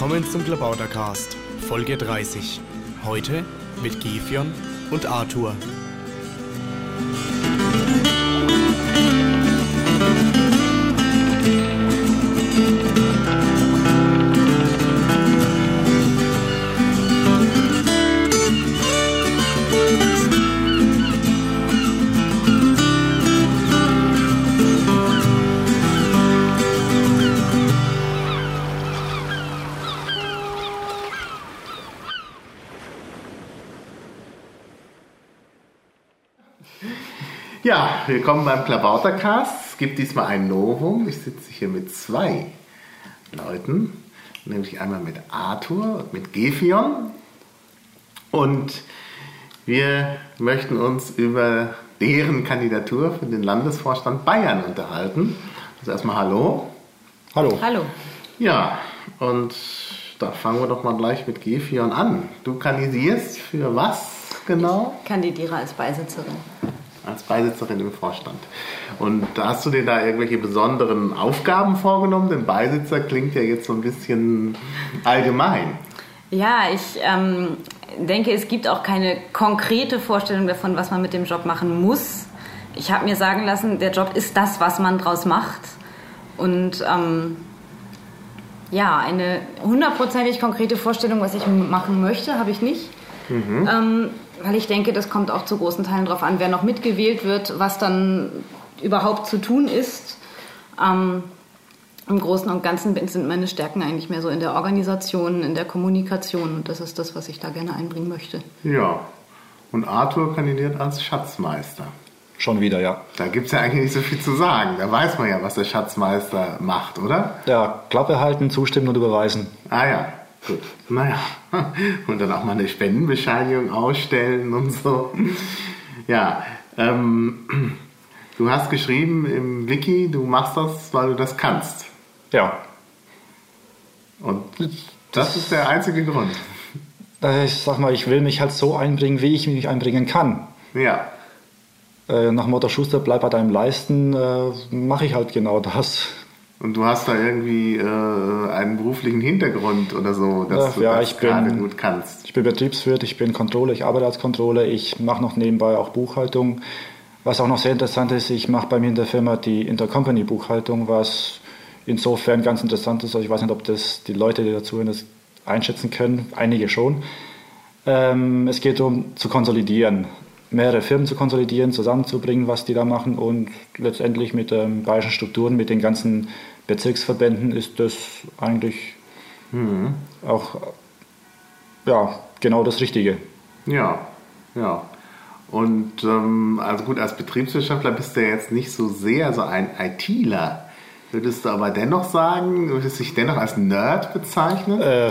Willkommen zum Klabautercast, Folge 30. Heute mit Gefion und Arthur. Willkommen beim Klabautercast. Es gibt diesmal ein Novum. Ich sitze hier mit zwei Leuten, nämlich einmal mit Arthur und mit Gefion. Und wir möchten uns über deren Kandidatur für den Landesvorstand Bayern unterhalten. Also erstmal Hallo. Hallo. Hallo. Ja, und da fangen wir doch mal gleich mit Gefion an. Du kandidierst für was genau? Kandidiere als Beisitzerin. Als Beisitzerin im Vorstand. Und hast du dir da irgendwelche besonderen Aufgaben vorgenommen? Denn Beisitzer klingt ja jetzt so ein bisschen allgemein. Ja, ich ähm, denke, es gibt auch keine konkrete Vorstellung davon, was man mit dem Job machen muss. Ich habe mir sagen lassen, der Job ist das, was man draus macht. Und ähm, ja, eine hundertprozentig konkrete Vorstellung, was ich machen möchte, habe ich nicht. Ähm, weil ich denke, das kommt auch zu großen Teilen darauf an, wer noch mitgewählt wird, was dann überhaupt zu tun ist. Ähm, Im Großen und Ganzen sind meine Stärken eigentlich mehr so in der Organisation, in der Kommunikation. Und das ist das, was ich da gerne einbringen möchte. Ja. Und Arthur kandidiert als Schatzmeister. Schon wieder, ja. Da gibt es ja eigentlich nicht so viel zu sagen. Da weiß man ja, was der Schatzmeister macht, oder? Ja, Klappe halten, zustimmen und überweisen. Ah ja, gut. Naja. Und dann auch mal eine Spendenbescheinigung ausstellen und so. Ja. Ähm, du hast geschrieben im Wiki, du machst das, weil du das kannst. Ja. Und das ist der einzige Grund. Äh, Ich sag mal, ich will mich halt so einbringen, wie ich mich einbringen kann. Ja. Äh, Nach Motto Schuster, bleib bei deinem Leisten, äh, mache ich halt genau das. Und du hast da irgendwie äh, einen beruflichen Hintergrund oder so, dass Ja, du ja, das bin- gerade gut kannst. Ich bin Betriebswirt, ich bin Controller, ich arbeite als Controller, ich mache noch nebenbei auch Buchhaltung. Was auch noch sehr interessant ist, ich mache bei mir in der Firma die Intercompany-Buchhaltung, was insofern ganz interessant ist. Also ich weiß nicht, ob das die Leute, die dazu das einschätzen können, einige schon. Ähm, es geht darum, zu konsolidieren, mehrere Firmen zu konsolidieren, zusammenzubringen, was die da machen und letztendlich mit den bayerischen Strukturen, mit den ganzen Bezirksverbänden ist das eigentlich auch ja, genau das Richtige. Ja, ja. Und ähm, also gut, als Betriebswirtschaftler bist du ja jetzt nicht so sehr so ein ITler. Würdest du aber dennoch sagen, würdest du dich dennoch als Nerd bezeichnen? Äh,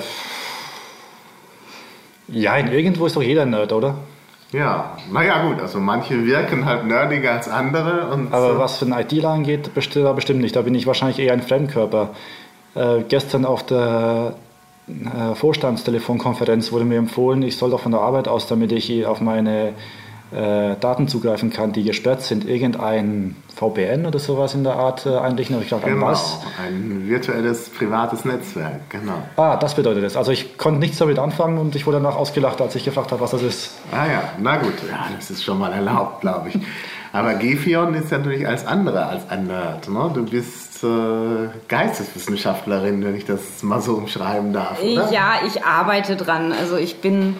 ja, irgendwo ist doch jeder Nerd, oder? Ja, naja gut, also manche wirken halt nerdiger als andere. Und Aber äh, was für einen ITler angeht, besti- da bestimmt nicht. Da bin ich wahrscheinlich eher ein Fremdkörper. Äh, gestern auf der äh, Vorstandstelefonkonferenz wurde mir empfohlen, ich soll doch von der Arbeit aus, damit ich auf meine äh, Daten zugreifen kann, die gesperrt sind, irgendein VPN oder sowas in der Art äh, einrichten. Und ich an Genau, was? ein virtuelles privates Netzwerk, genau. Ah, das bedeutet es. Also ich konnte nichts damit anfangen und ich wurde danach ausgelacht, als ich gefragt habe, was das ist. Ah ja, na gut, ja, das ist schon mal erlaubt, glaube ich. Aber Gefion ist ja natürlich als andere als ein Nerd. Ne? Du bist äh, Geisteswissenschaftlerin, wenn ich das mal so umschreiben darf, oder? Ja, ich arbeite dran. Also ich bin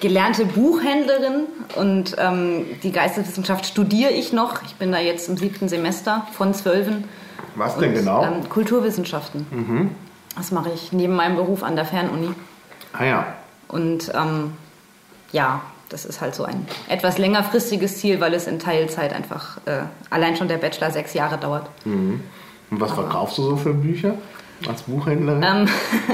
gelernte Buchhändlerin und ähm, die Geisteswissenschaft studiere ich noch. Ich bin da jetzt im siebten Semester von zwölfen. Was denn Und, genau? Ähm, Kulturwissenschaften. Das mache ich neben meinem Beruf an der Fernuni. ah ja, Und ähm, ja, das ist halt so ein etwas längerfristiges Ziel, weil es in Teilzeit einfach äh, allein schon der Bachelor sechs Jahre dauert. und was verkaufst du so für Bücher als Buchhändlerin? Ähm,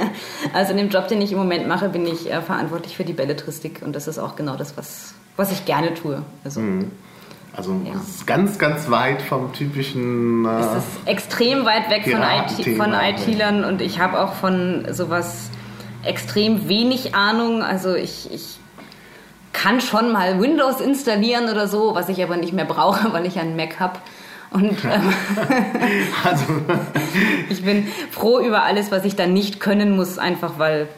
also in dem Job, den ich im Moment mache, bin ich äh, verantwortlich für die Belletristik und das ist auch genau das, was, was ich gerne tue. Also also ja. es ist ganz, ganz weit vom typischen... Äh, es ist extrem weit weg von, IT, von? IT-Lern und ich habe auch von sowas extrem wenig Ahnung. Also ich, ich kann schon mal Windows installieren oder so, was ich aber nicht mehr brauche, weil ich einen Mac habe. Und ähm, also. ich bin froh über alles, was ich dann nicht können muss, einfach weil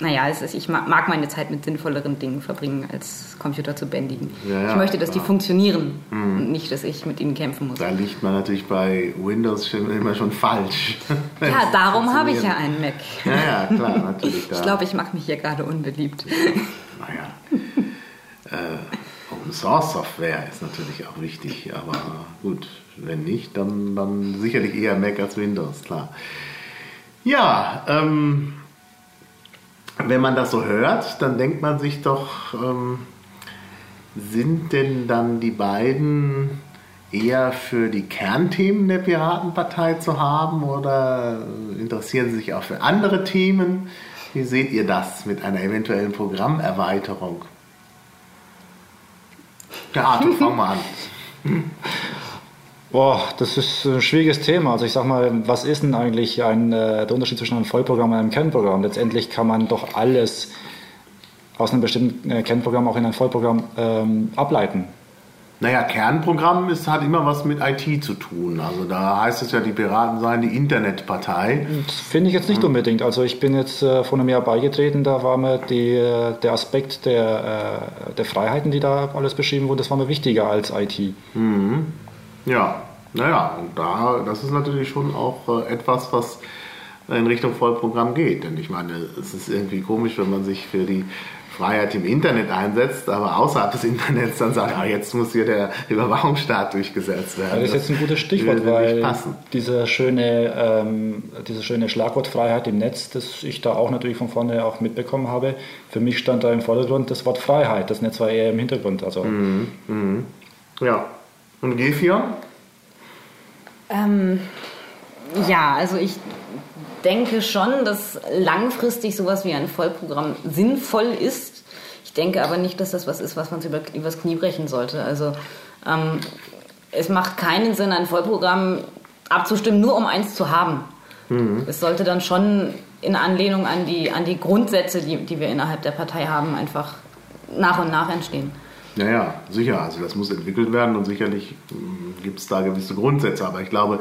naja, es ist, ich mag meine Zeit mit sinnvolleren Dingen verbringen, als Computer zu bändigen. Ja, ja, ich möchte, dass klar. die funktionieren mhm. und nicht, dass ich mit ihnen kämpfen muss. Da liegt man natürlich bei Windows immer schon falsch. Ja, darum habe ich ja einen Mac. Ja, ja, klar, natürlich. Da. Ich glaube, ich mache mich hier gerade unbeliebt. Naja. äh, Open Source Software ist natürlich auch wichtig, aber gut, wenn nicht, dann, dann sicherlich eher Mac als Windows, klar. Ja, ähm, wenn man das so hört, dann denkt man sich doch, ähm, sind denn dann die beiden eher für die Kernthemen der Piratenpartei zu haben oder interessieren sie sich auch für andere Themen? Wie seht ihr das mit einer eventuellen Programmerweiterung? Ja, Arthur, fang mal an. Boah, das ist ein schwieriges Thema. Also ich sag mal, was ist denn eigentlich ein, äh, der Unterschied zwischen einem Vollprogramm und einem Kernprogramm? Letztendlich kann man doch alles aus einem bestimmten äh, Kernprogramm auch in ein Vollprogramm ähm, ableiten. Naja, Kernprogramm ist, hat immer was mit IT zu tun. Also da heißt es ja, die Piraten seien die Internetpartei. Das finde ich jetzt nicht mhm. unbedingt. Also ich bin jetzt äh, vor einem Jahr beigetreten, da war mir die, äh, der Aspekt der, äh, der Freiheiten, die da alles beschrieben wurden, das war mir wichtiger als IT. Mhm. Ja, naja, und da, das ist natürlich schon auch äh, etwas, was in Richtung Vollprogramm geht. Denn ich meine, es ist irgendwie komisch, wenn man sich für die Freiheit im Internet einsetzt, aber außerhalb des Internets dann sagt, ah, jetzt muss hier der Überwachungsstaat durchgesetzt werden. Das ist jetzt ein gutes Stichwort, weil diese schöne, ähm, diese schöne Schlagwort Freiheit im Netz, das ich da auch natürlich von vorne auch mitbekommen habe, für mich stand da im Vordergrund das Wort Freiheit. Das Netz war eher im Hintergrund. Also. Mhm, mh. Ja, und Gefion? Ähm, ja, also ich denke schon, dass langfristig sowas wie ein Vollprogramm sinnvoll ist. Ich denke aber nicht, dass das was ist, was man über, übers Knie brechen sollte. Also ähm, es macht keinen Sinn, ein Vollprogramm abzustimmen, nur um eins zu haben. Mhm. Es sollte dann schon in Anlehnung an die, an die Grundsätze, die, die wir innerhalb der Partei haben, einfach nach und nach entstehen. Ja, ja, sicher. Also das muss entwickelt werden und sicherlich hm, gibt es da gewisse Grundsätze. Aber ich glaube,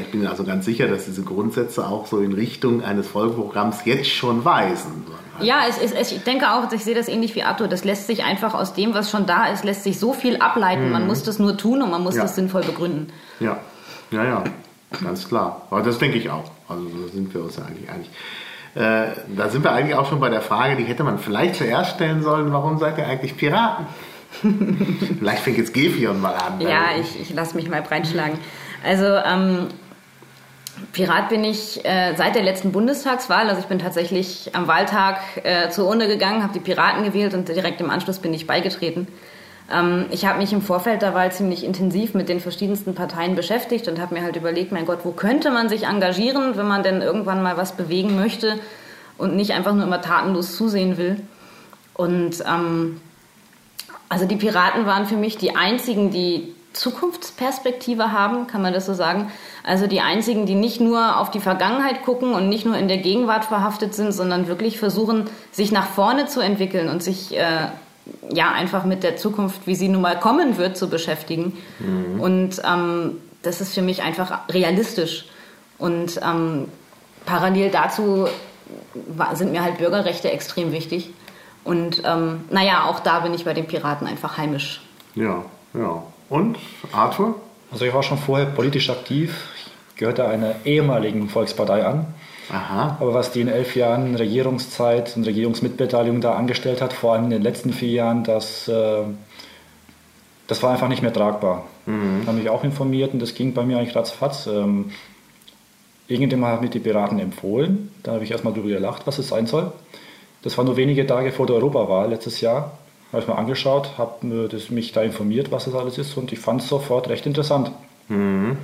ich bin also ganz sicher, dass diese Grundsätze auch so in Richtung eines Vollprogramms jetzt schon weisen. Ja, es, es, ich denke auch, ich sehe das ähnlich wie Arthur. Das lässt sich einfach aus dem, was schon da ist, lässt sich so viel ableiten. Mhm. Man muss das nur tun und man muss ja. das sinnvoll begründen. Ja, ja, ja, ganz klar. Aber das denke ich auch. Also da sind wir uns ja eigentlich einig. Äh, da sind wir eigentlich auch schon bei der Frage, die hätte man vielleicht zuerst stellen sollen, warum seid ihr eigentlich Piraten? vielleicht fängt jetzt Gefion mal an. Ja, ich, ich lasse mich mal breitschlagen. Also ähm, Pirat bin ich äh, seit der letzten Bundestagswahl. Also ich bin tatsächlich am Wahltag äh, zur Urne gegangen, habe die Piraten gewählt und direkt im Anschluss bin ich beigetreten. Ähm, ich habe mich im Vorfeld der Wahl ziemlich intensiv mit den verschiedensten Parteien beschäftigt und habe mir halt überlegt, mein Gott, wo könnte man sich engagieren, wenn man denn irgendwann mal was bewegen möchte und nicht einfach nur immer tatenlos zusehen will. Und ähm, also die Piraten waren für mich die einzigen, die Zukunftsperspektive haben, kann man das so sagen. Also die einzigen, die nicht nur auf die Vergangenheit gucken und nicht nur in der Gegenwart verhaftet sind, sondern wirklich versuchen, sich nach vorne zu entwickeln und sich äh, ja einfach mit der Zukunft, wie sie nun mal kommen wird, zu beschäftigen. Mhm. Und ähm, das ist für mich einfach realistisch. Und ähm, parallel dazu sind mir halt Bürgerrechte extrem wichtig. Und ähm, naja, auch da bin ich bei den Piraten einfach heimisch. Ja, ja. Und Arthur? Also ich war schon vorher politisch aktiv. Ich gehörte einer ehemaligen Volkspartei an. Aha. Aber was die in elf Jahren Regierungszeit und Regierungsmitbeteiligung da angestellt hat, vor allem in den letzten vier Jahren, das, äh, das war einfach nicht mehr tragbar. Mhm. Ich habe mich auch informiert und das ging bei mir eigentlich ratzfatz. Ähm, irgendjemand hat mir die Piraten empfohlen. Da habe ich erstmal darüber gelacht, was es sein soll. Das war nur wenige Tage vor der Europawahl letztes Jahr. Habe ich mir angeschaut, habe mich da informiert, was das alles ist und ich fand es sofort recht interessant. Mhm.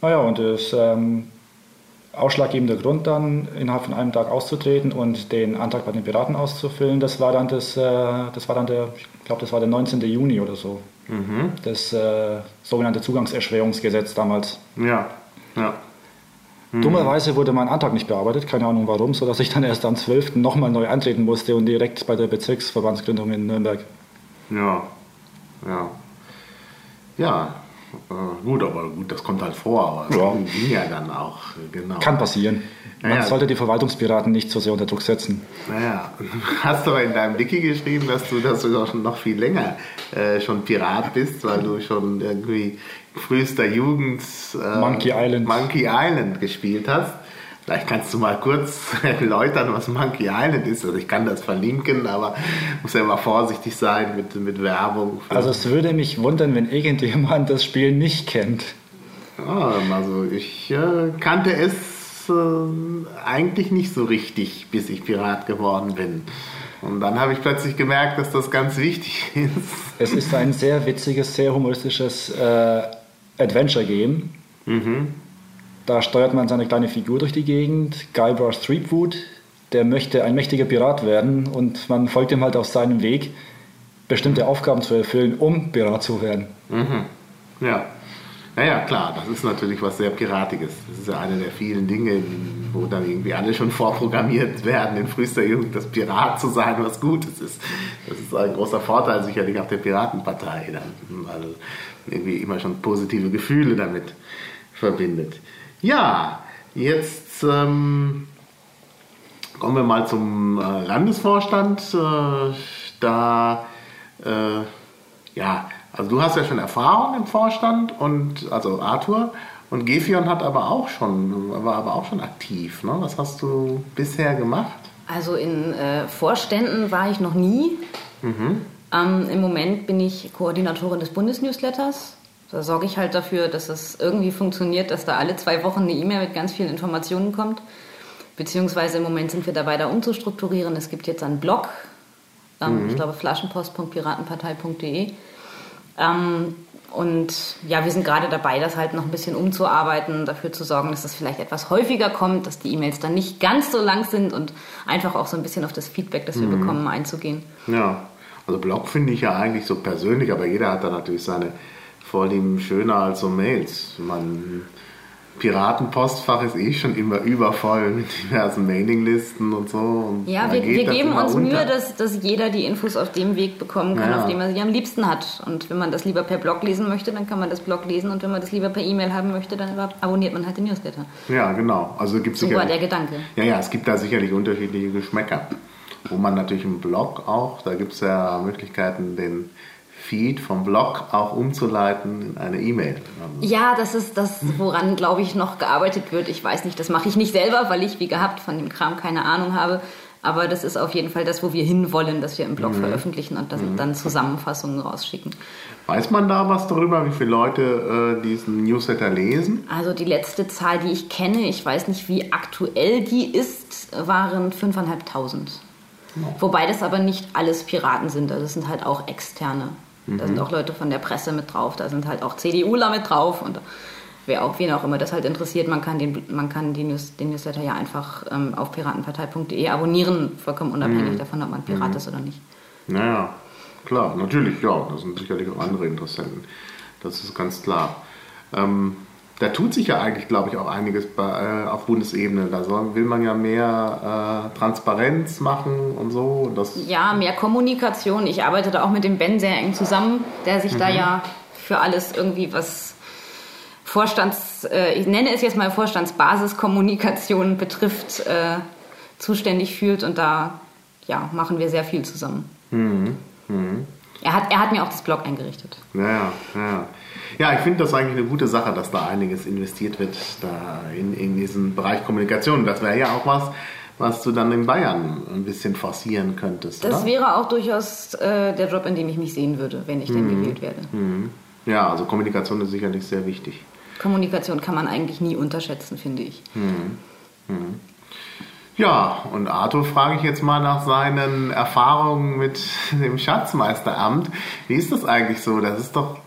Naja, und das ähm, ausschlaggebende Grund dann, innerhalb von einem Tag auszutreten und den Antrag bei den Piraten auszufüllen, das war dann das, äh, das war dann der, ich glaube, das war der 19. Juni oder so. Mhm. Das äh, sogenannte Zugangserschwerungsgesetz damals. Ja, ja. Mhm. Dummerweise wurde mein Antrag nicht bearbeitet, keine Ahnung warum, sodass ich dann erst am 12. nochmal neu antreten musste und direkt bei der Bezirksverbandsgründung in Nürnberg. Ja, ja. Ja, Äh, gut, aber gut, das kommt halt vor, aber es Ja. ging ja dann auch, genau. Kann passieren. Man Ja, ja. sollte die Verwaltungspiraten nicht so sehr unter Druck setzen. Naja, hast du aber in deinem Wiki geschrieben, dass du, dass du doch schon noch viel länger äh, schon Pirat bist, weil du schon irgendwie frühester Jugend äh, Monkey Island. Monkey Island gespielt hast. Vielleicht kannst du mal kurz erläutern, was Monkey Island ist. Also ich kann das verlinken, aber muss ja immer vorsichtig sein mit, mit Werbung. Also es würde mich wundern, wenn irgendjemand das Spiel nicht kennt. Ja, also ich äh, kannte es äh, eigentlich nicht so richtig, bis ich Pirat geworden bin. Und dann habe ich plötzlich gemerkt, dass das ganz wichtig ist. Es ist ein sehr witziges, sehr humoristisches äh, Adventure-Game. Da steuert man seine kleine Figur durch die Gegend. Guybrush Threepwood, der möchte ein mächtiger Pirat werden und man folgt ihm halt auf seinem Weg, bestimmte Aufgaben zu erfüllen, um Pirat zu werden. Ja. Naja, klar, das ist natürlich was sehr Piratiges. Das ist ja eine der vielen Dinge, wo dann irgendwie alle schon vorprogrammiert werden, in frühester Jugend das Pirat zu sein, was Gutes ist. Das ist ein großer Vorteil sicherlich auch der Piratenpartei, dann, weil irgendwie immer schon positive Gefühle damit verbindet. Ja, jetzt ähm, kommen wir mal zum äh, Landesvorstand. Äh, da, äh, ja, also du hast ja schon Erfahrung im Vorstand und also Arthur und Gefion hat aber auch schon, war aber auch schon aktiv. Ne? Was hast du bisher gemacht? Also in äh, Vorständen war ich noch nie. Ähm, Im Moment bin ich Koordinatorin des Bundesnewsletters. Da sorge ich halt dafür, dass es irgendwie funktioniert, dass da alle zwei Wochen eine E-Mail mit ganz vielen Informationen kommt. Beziehungsweise im Moment sind wir dabei, da umzustrukturieren. Es gibt jetzt einen Blog, ähm, ich glaube flaschenpost.piratenpartei.de. Ähm, und ja, wir sind gerade dabei, das halt noch ein bisschen umzuarbeiten, dafür zu sorgen, dass das vielleicht etwas häufiger kommt, dass die E-Mails dann nicht ganz so lang sind und einfach auch so ein bisschen auf das Feedback, das wir bekommen, einzugehen. Ja, also Blog finde ich ja eigentlich so persönlich, aber jeder hat da natürlich seine Vorlieben schöner als so Mails. Man, Piratenpostfach ist eh schon immer übervoll mit diversen Mailinglisten und so. Und Ja, wir, wir geben uns unter. Mühe, dass, dass jeder die Infos auf dem Weg bekommen kann, Ja. auf dem er sie am liebsten hat. Und wenn man das lieber per Blog lesen möchte, dann kann man das Blog lesen. Und wenn man das lieber per E-Mail haben möchte, dann abonniert man halt den Newsletter. Ja, genau. Also gibt war der Gedanke. ja, ja, es gibt da sicherlich unterschiedliche Geschmäcker. Wo man natürlich im Blog auch, da gibt es ja Möglichkeiten, den Feed vom Blog auch umzuleiten in eine E-Mail. Ja, das ist das, woran, glaube ich, noch gearbeitet wird. Ich weiß nicht, das mache ich nicht selber, weil ich, wie gehabt, von dem Kram keine Ahnung habe. Aber das ist auf jeden Fall das, wo wir hinwollen, dass wir im Blog veröffentlichen und das dann Zusammenfassungen rausschicken. Weiß man da was darüber, wie viele Leute äh, diesen Newsletter lesen? Also die letzte Zahl, die ich kenne, ich weiß nicht, wie aktuell die ist, waren 5.500. Wobei das aber nicht alles Piraten sind, also das sind halt auch externe. Da sind auch Leute von der Presse mit drauf, da sind halt auch CDUler mit drauf und wer auch, wen auch immer das halt interessiert, man kann den, man kann den, News, den Newsletter ja einfach ähm, auf piratenpartei.de abonnieren, vollkommen unabhängig davon, ob man Pirat ist oder nicht. Naja, klar, natürlich, ja. Da sind sicherlich auch andere Interessenten. Das ist ganz klar. Ähm, da tut sich ja eigentlich, glaube ich, auch einiges bei, äh, auf Bundesebene. Da soll, will man ja mehr äh, Transparenz machen und so. Ja, mehr Kommunikation. Ich arbeite da auch mit dem Ben sehr eng zusammen, der sich da ja für alles irgendwie was Vorstands, äh, ich nenne es jetzt mal Vorstandsbasiskommunikation betrifft, äh, zuständig fühlt und da ja, machen wir sehr viel zusammen. Er, hat, er hat mir auch das Blog eingerichtet. ja, ja. Ja, ich finde das eigentlich eine gute Sache, dass da einiges investiert wird da in, in diesen Bereich Kommunikation. Das wäre ja auch was, was du dann in Bayern ein bisschen forcieren könntest. Das oder? wäre auch durchaus äh, der Job, in dem ich mich sehen würde, wenn ich denn gewählt werde. Ja, also Kommunikation ist sicherlich sehr wichtig. Kommunikation kann man eigentlich nie unterschätzen, finde ich. Ja, und Arthur frage ich jetzt mal nach seinen Erfahrungen mit dem Schatzmeisteramt. Wie ist das eigentlich so? Das ist doch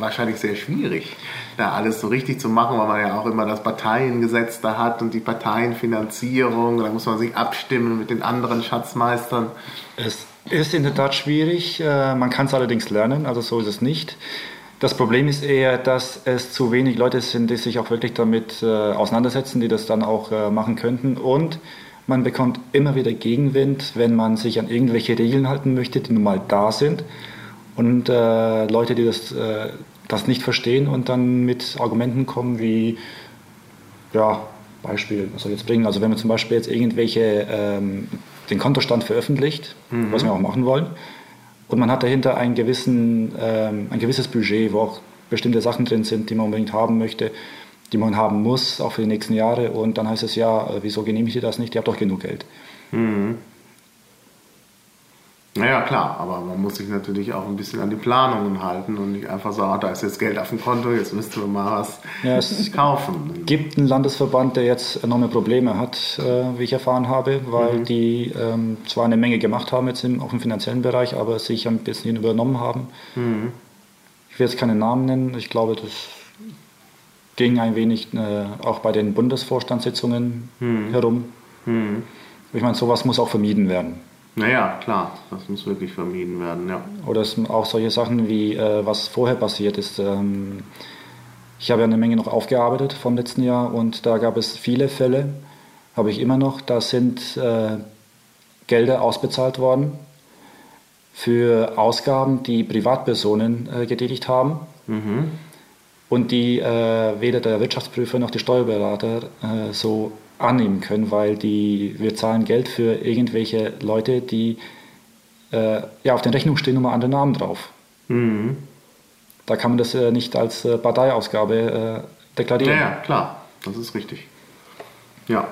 wahrscheinlich sehr schwierig, da alles so richtig zu machen, weil man ja auch immer das Parteiengesetz da hat und die Parteienfinanzierung. Da muss man sich abstimmen mit den anderen Schatzmeistern. Es ist in der Tat schwierig, äh, man kann es allerdings lernen, also so ist es nicht. Das Problem ist eher, dass es zu wenig Leute sind, die sich auch wirklich damit äh, auseinandersetzen, die das dann auch äh, machen könnten. Und man bekommt immer wieder Gegenwind, wenn man sich an irgendwelche Regeln halten möchte, die nun mal da sind. Und äh, Leute, die das äh, das nicht verstehen und dann mit Argumenten kommen wie, ja, Beispiel, was soll ich jetzt bringen? Also wenn man zum Beispiel jetzt irgendwelche, ähm, den Kontostand veröffentlicht, mhm. was wir auch machen wollen, und man hat dahinter einen gewissen, ähm, ein gewisses Budget, wo auch bestimmte Sachen drin sind, die man unbedingt haben möchte, die man haben muss, auch für die nächsten Jahre. Und dann heißt es ja, äh, wieso genehmigt ihr das nicht? Ihr habt doch genug Geld. Mhm. Naja, klar, aber man muss sich natürlich auch ein bisschen an die Planungen halten und nicht einfach sagen, ah, da ist jetzt Geld auf dem Konto, jetzt müssten wir mal was ja, es kaufen. Es gibt einen Landesverband, der jetzt enorme Probleme hat, äh, wie ich erfahren habe, weil mhm. die ähm, zwar eine Menge gemacht haben jetzt im, auch im finanziellen Bereich, aber sich ein bisschen übernommen haben. Mhm. Ich will jetzt keine Namen nennen, ich glaube, das ging ein wenig äh, auch bei den Bundesvorstandssitzungen mhm. herum. Mhm. Ich meine, sowas muss auch vermieden werden. Naja, klar, das muss wirklich vermieden werden, ja. Oder auch solche Sachen wie, äh, was vorher passiert ist. Ähm, ich habe ja eine Menge noch aufgearbeitet vom letzten Jahr und da gab es viele Fälle, habe ich immer noch, da sind äh, Gelder ausbezahlt worden für Ausgaben, die Privatpersonen äh, getätigt haben mhm. Und die äh, weder der Wirtschaftsprüfer noch die Steuerberater äh, so annehmen können, weil die, wir zahlen Geld für irgendwelche Leute, die äh, ja, auf den Rechnungen stehen nur mal andere Namen drauf. Mhm. Da kann man das äh, nicht als äh, Parteiausgabe äh, deklarieren. Ja, ja, klar, das ist richtig. Ja.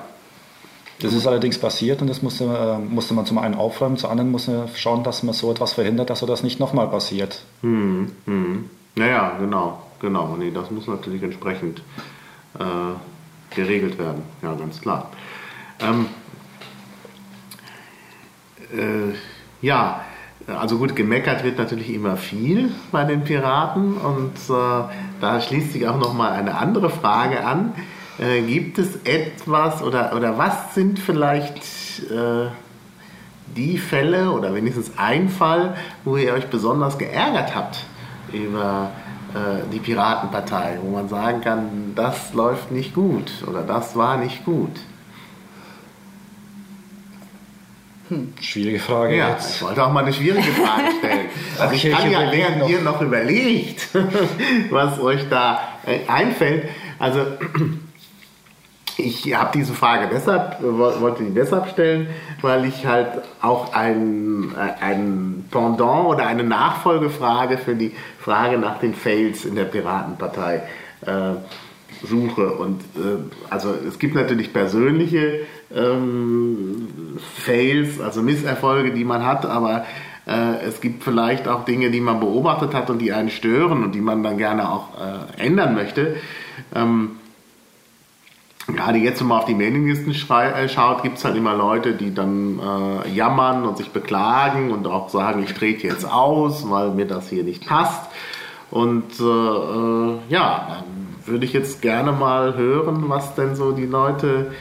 Das ist allerdings passiert und das musste, musste man zum einen aufräumen, zum anderen musste man schauen, dass man so etwas verhindert, dass so das nicht nochmal passiert. Mhm. Mhm. Naja, genau, genau. Nee, das muss natürlich entsprechend äh, geregelt werden. Ja, ganz klar. Ähm, äh, ja, also gut, gemeckert wird natürlich immer viel bei den Piraten und äh, da schließt sich auch noch mal eine andere Frage an. Äh, gibt es etwas oder, oder was sind vielleicht äh, die Fälle oder wenigstens ein Fall, wo ihr euch besonders geärgert habt über die Piratenpartei, wo man sagen kann, das läuft nicht gut oder das war nicht gut? Hm, schwierige Frage ja, jetzt. Ich wollte auch mal eine schwierige Frage stellen. Also ich kann ja, während ihr noch überlegt, was euch da äh, einfällt, also ich habe diese Frage deshalb, wollte die deshalb stellen, weil ich halt auch ein, äh, ein Pendant oder eine Nachfolgefrage für die Frage nach den Fails in der Piratenpartei äh, suche. Und äh, also es gibt natürlich persönliche ähm, Fails, also Misserfolge, die man hat, aber äh, es gibt vielleicht auch Dinge, die man beobachtet hat und die einen stören und die man dann gerne auch äh, ändern möchte. Ähm, gerade jetzt, wenn man auf die Mailinglisten äh, schaut, gibt es halt immer Leute, die dann äh, jammern und sich beklagen und auch sagen, ich trete jetzt aus, weil mir das hier nicht passt. Und äh, äh, ja, dann würde ich jetzt gerne mal hören, was denn so die Leute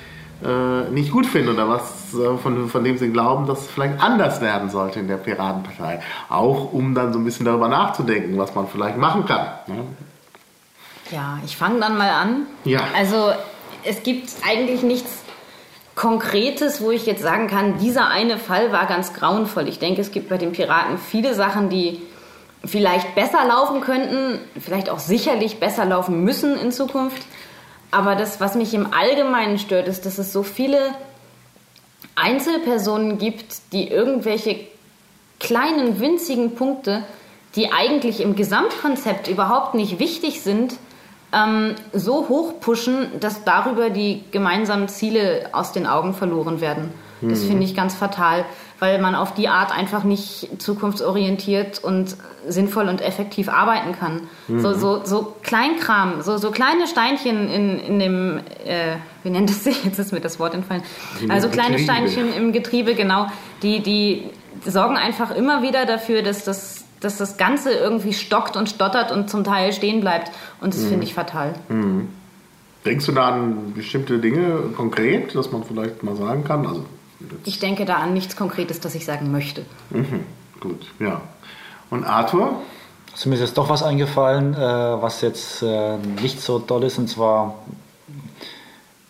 äh, nicht gut finden oder was von, von dem sie glauben, dass es vielleicht anders werden sollte in der Piratenpartei. Auch um dann so ein bisschen darüber nachzudenken, was man vielleicht machen kann. Ne? Ja, ich fange dann mal an. Ja. Also es gibt eigentlich nichts Konkretes, wo ich jetzt sagen kann, dieser eine Fall war ganz grauenvoll. Ich denke, es gibt bei den Piraten viele Sachen, die vielleicht besser laufen könnten, vielleicht auch sicherlich besser laufen müssen in Zukunft. Aber das, was mich im Allgemeinen stört, ist, dass es so viele Einzelpersonen gibt, die irgendwelche kleinen, winzigen Punkte, die eigentlich im Gesamtkonzept überhaupt nicht wichtig sind, ähm, so hoch pushen, dass darüber die gemeinsamen Ziele aus den Augen verloren werden. Das mhm. finde ich ganz fatal, weil man auf die Art einfach nicht zukunftsorientiert und sinnvoll und effektiv arbeiten kann. Mhm. So, so, so Kleinkram, so, so kleine Steinchen in, in dem, äh, wie nennt es sich? Jetzt ist mir das Wort entfallen. Also kleine Steinchen im Getriebe, genau, die, die sorgen einfach immer wieder dafür, dass das dass das Ganze irgendwie stockt und stottert und zum Teil stehen bleibt. Und das mhm. finde ich fatal. Mhm. Denkst du da an bestimmte Dinge konkret, dass man vielleicht mal sagen kann? Also ich denke da an nichts Konkretes, das ich sagen möchte. Mhm. Gut, ja. Und Arthur? Also mir ist jetzt doch was eingefallen, äh, was jetzt äh, nicht so toll ist, und zwar,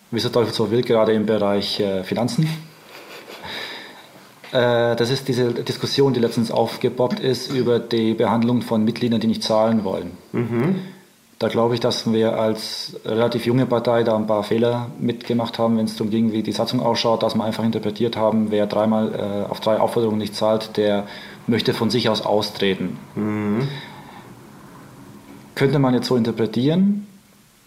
wie es der Teufel so will, gerade im Bereich äh, Finanzen. Äh, das ist diese Diskussion, die letztens aufgeboppt ist über die Behandlung von Mitgliedern, die nicht zahlen wollen. Mhm. Da glaube ich, dass wir als relativ junge Partei da ein paar Fehler mitgemacht haben, wenn es darum ging, wie die Satzung ausschaut, dass wir einfach interpretiert haben, wer dreimal äh, auf drei Aufforderungen nicht zahlt, der möchte von sich aus austreten. Mhm. Könnte man jetzt so interpretieren,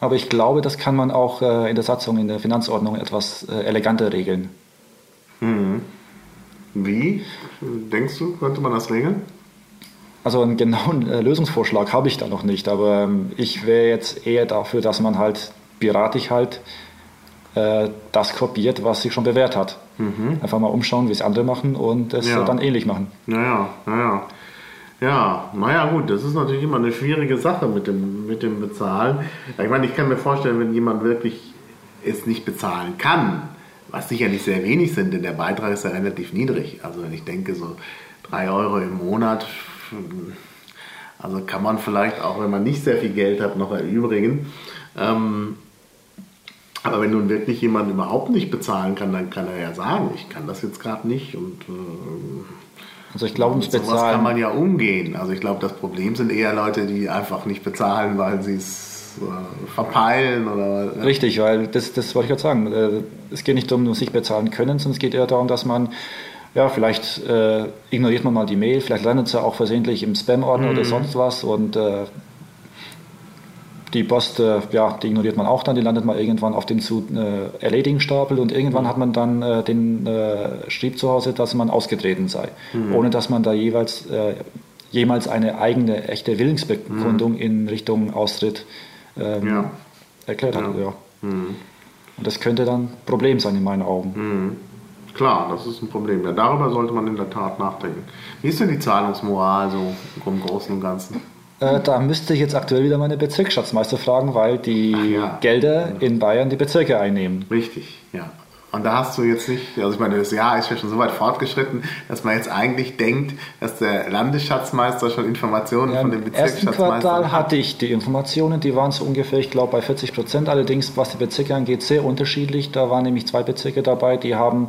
aber ich glaube, das kann man auch äh, in der Satzung, in der Finanzordnung etwas äh, eleganter regeln. Wie, denkst du, könnte man das regeln? Also einen genauen äh, Lösungsvorschlag habe ich da noch nicht, aber ähm, ich wäre jetzt eher dafür, dass man halt piratisch halt äh, das kopiert, was sich schon bewährt hat. Mhm. Einfach mal umschauen, wie es andere machen und es ja. dann ähnlich machen. Naja, naja. Ja, naja gut, das ist natürlich immer eine schwierige Sache mit dem, mit dem Bezahlen. Ich meine, ich kann mir vorstellen, wenn jemand wirklich es nicht bezahlen kann, was sicherlich sehr wenig sind, denn der Beitrag ist ja relativ niedrig. Also wenn ich denke, so drei Euro im Monat also kann man vielleicht auch, wenn man nicht sehr viel Geld hat, noch erübrigen. Ähm, aber wenn nun wirklich jemand überhaupt nicht bezahlen kann, dann kann er ja sagen, ich kann das jetzt gerade nicht und äh, also ich glaube, ums Bezahlen kann man ja umgehen. Also ich glaube, das Problem sind eher Leute, die einfach nicht bezahlen, weil sie es verpeilen oder. Ja. Richtig, weil das, das wollte ich gerade sagen. Äh, es geht nicht darum, nur sich bezahlen können, sondern es geht eher darum, dass man ja, vielleicht äh, ignoriert man mal die Mail, vielleicht landet sie auch versehentlich im Spam-Ordner mhm. oder sonst was und äh, die Post, äh, ja, die ignoriert man auch dann, die landet mal irgendwann auf dem zu äh, erledigen Stapel und irgendwann mhm. hat man dann äh, den äh, Schrieb zu Hause, dass man ausgetreten sei, mhm. ohne dass man da jeweils äh, jemals eine eigene echte Willensbekundung mhm. in Richtung Austritt ähm, ja. erklärt hat. Ja. ja. Mhm. Und das könnte dann ein Problem sein in meinen Augen. Mhm. Klar, das ist ein Problem. Ja, darüber sollte man in der Tat nachdenken. Wie ist denn die Zahlungsmoral so im Großen und Ganzen? Äh, da müsste ich jetzt aktuell wieder meine Bezirksschatzmeister fragen, weil die ja. Gelder in Bayern die Bezirke einnehmen. Richtig, ja. Und da hast du jetzt nicht, also ich meine, das Jahr ist ja schon so weit fortgeschritten, dass man jetzt eigentlich denkt, dass der Landesschatzmeister schon Informationen ja, von dem Bezirksschatzmeister Im ersten Quartal hatte ich die Informationen, die waren so ungefähr, ich glaube, bei 40 Prozent. Allerdings, was die Bezirke angeht, sehr unterschiedlich. Da waren nämlich zwei Bezirke dabei, die haben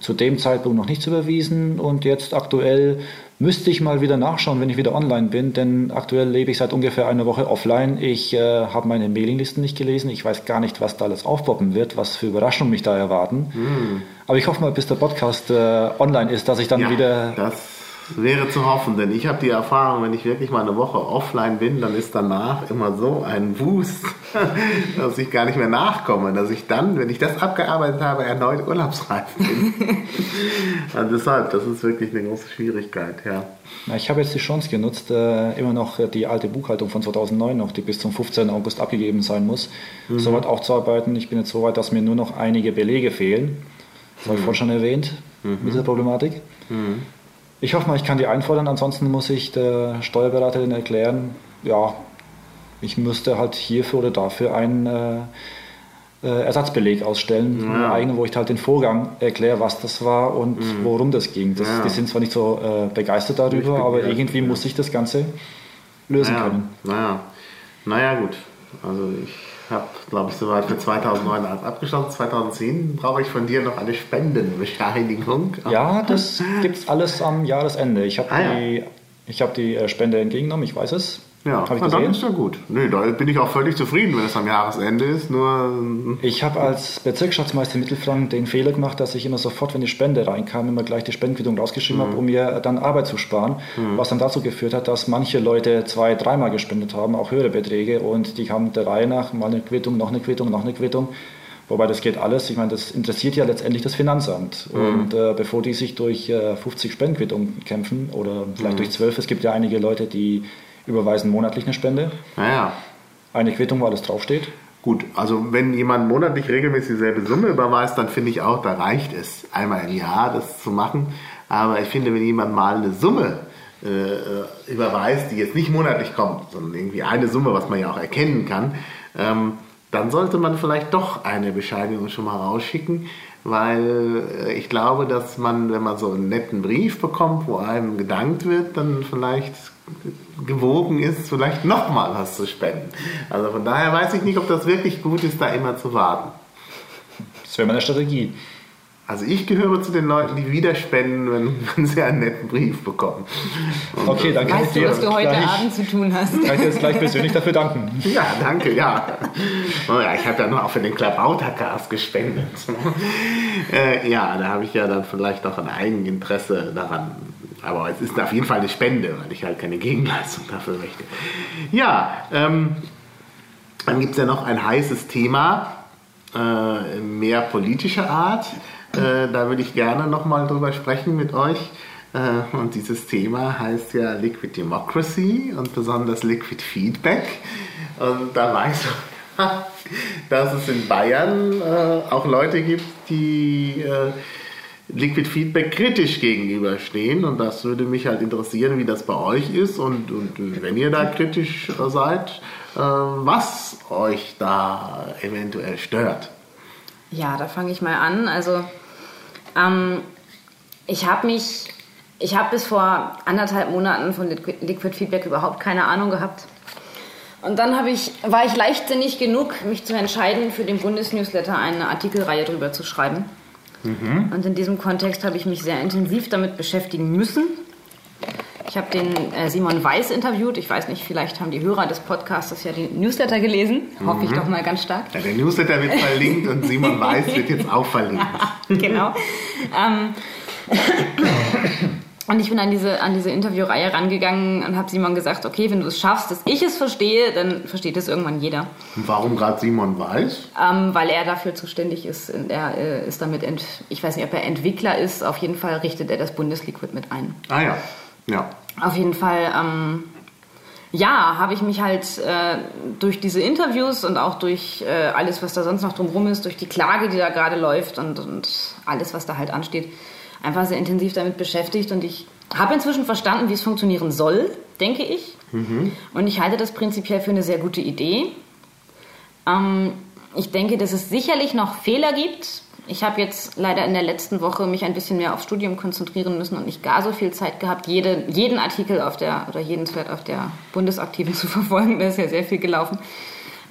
zu dem Zeitpunkt noch nichts überwiesen und jetzt aktuell müsste ich mal wieder nachschauen, wenn ich wieder online bin, denn aktuell lebe ich seit ungefähr einer Woche offline. Ich äh, habe meine Mailinglisten nicht gelesen. Ich weiß gar nicht, was da alles aufpoppen wird, was für Überraschungen mich da erwarten. Mm. Aber ich hoffe mal, bis der Podcast äh, online ist, dass ich dann ja, wieder wäre zu hoffen, denn ich habe die Erfahrung, wenn ich wirklich mal eine Woche offline bin, dann ist danach immer so ein Boost, dass ich gar nicht mehr nachkomme, dass ich dann, wenn ich das abgearbeitet habe, erneut urlaubsreif bin. also deshalb, das ist wirklich eine große Schwierigkeit, ja. Ich habe jetzt die Chance genutzt, äh, immer noch die alte Buchhaltung von 2009 noch, die bis zum 15. August abgegeben sein muss, mhm. soweit aufzuarbeiten. Ich bin jetzt so weit, dass mir nur noch einige Belege fehlen. Das habe ich mhm. vorhin schon erwähnt, mhm. diese Problematik. Mhm. Ich hoffe mal, ich kann die einfordern, ansonsten muss ich der Steuerberaterin erklären, ja, ich müsste halt hierfür oder dafür einen äh, äh Ersatzbeleg ausstellen, ja. eigene, wo ich halt den Vorgang erkläre, was das war und mhm. worum das ging. Das, ja. Die sind zwar nicht so äh, begeistert darüber, aber irgendwie muss ich das Ganze lösen naja. können. Naja. naja, gut. Also ich habe, glaube ich, soweit für 2009 abgeschlossen. 2010 brauche ich von dir noch eine Spendenbescheinigung. Ja, das gibt es alles am Jahresende. Ich habe ah, die, ja. hab die äh, Spende entgegengenommen, ich weiß es. Ja, ich na, dann ist ja gut. Nee, da bin ich auch völlig zufrieden, wenn es am Jahresende ist. Nur ich habe als Bezirksschatzmeister Mittelfranken den Fehler gemacht, dass ich immer sofort, wenn die Spende reinkam, immer gleich die Spendenquittung rausgeschrieben mhm. habe, um mir dann Arbeit zu sparen. Mhm. Was dann dazu geführt hat, dass manche Leute zwei, dreimal gespendet haben, auch höhere Beträge. Und die haben der Reihe nach mal eine Quittung, noch eine Quittung, noch eine Quittung. Wobei das geht alles, ich meine, das interessiert ja letztendlich das Finanzamt. Mhm. Und äh, bevor die sich durch äh, 50 Spendenquittungen kämpfen oder vielleicht mhm. durch 12, es gibt ja einige Leute, die überweisen monatlich eine Spende. Naja. Eine Quittung, wo alles draufsteht. Gut, also wenn jemand monatlich regelmäßig dieselbe Summe überweist, dann finde ich auch, da reicht es, einmal im Jahr das zu machen. Aber ich finde, wenn jemand mal eine Summe äh, überweist, die jetzt nicht monatlich kommt, sondern irgendwie eine Summe, was man ja auch erkennen kann, ähm, dann sollte man vielleicht doch eine Bescheinigung schon mal rausschicken, weil äh, ich glaube, dass man, wenn man so einen netten Brief bekommt, wo einem gedankt wird, dann vielleicht gewogen ist, vielleicht nochmal was zu spenden. Also von daher weiß ich nicht, ob das wirklich gut ist, da immer zu warten. Das wäre meine Strategie. Also ich gehöre zu den Leuten, die wieder spenden, wenn, wenn sie einen netten Brief bekommen. Und okay, dann kann weißt ich dir was du heute gleich, Abend zu tun hast. Kann ich dir jetzt gleich persönlich dafür danken. Ja, danke, ja. Oh ja ich habe ja noch auch für den Klabautercast gespendet. äh, ja, da habe ich ja dann vielleicht auch ein Eigeninteresse daran. Aber es ist auf jeden Fall eine Spende, weil ich halt keine Gegenleistung dafür möchte. Ja, ähm, dann gibt es ja noch ein heißes Thema, äh, mehr politischer Art. Äh, da würde ich gerne nochmal drüber sprechen mit euch. Äh, und dieses Thema heißt ja Liquid Democracy und besonders Liquid Feedback. Und da weiß ich, dass es in Bayern äh, auch Leute gibt, die äh, Liquid Feedback kritisch gegenüberstehen. Und das würde mich halt interessieren, wie das bei euch ist. Und, und wenn ihr da kritisch seid, äh, was euch da eventuell stört. Ja, da fange ich mal an. Also ähm, ich habe mich, ich habe bis vor anderthalb Monaten von Liquid Feedback überhaupt keine Ahnung gehabt. Und dann ich, war ich leichtsinnig genug, mich zu entscheiden, für den Bundesnewsletter eine Artikelreihe darüber zu schreiben. Mhm. Und in diesem Kontext habe ich mich sehr intensiv damit beschäftigen müssen. Ich habe den äh, Simon Weiß interviewt. Ich weiß nicht, vielleicht haben die Hörer des Podcasts ja die Newsletter gelesen. Hoffe ich mhm. doch mal ganz stark. Ja, der Newsletter wird verlinkt und Simon Weiß wird jetzt auch verlinkt. Genau. ähm, und ich bin an diese, an diese Interviewreihe rangegangen und habe Simon gesagt, okay, wenn du es schaffst, dass ich es verstehe, dann versteht es irgendwann jeder. Und warum gerade Simon Weiß? Ähm, weil er dafür zuständig ist. Er äh, ist damit, ich weiß nicht, ob er Entwickler ist, auf jeden Fall richtet er das Bundesliquid mit ein. Ah ja. Ja. Auf jeden Fall, ähm, ja, habe ich mich halt äh, durch diese Interviews und auch durch äh, alles, was da sonst noch drumherum ist, durch die Klage, die da gerade läuft und, und alles, was da halt ansteht, einfach sehr intensiv damit beschäftigt. Und ich habe inzwischen verstanden, wie es funktionieren soll, denke ich. Mhm. Und ich halte das prinzipiell für eine sehr gute Idee. Ähm, ich denke, dass es sicherlich noch Fehler gibt, ich habe jetzt leider in der letzten Woche mich ein bisschen mehr aufs Studium konzentrieren müssen und nicht gar so viel Zeit gehabt, jede, jeden Artikel auf der oder jeden Thread auf der Bundesaktiven zu verfolgen. Da ist ja sehr viel gelaufen.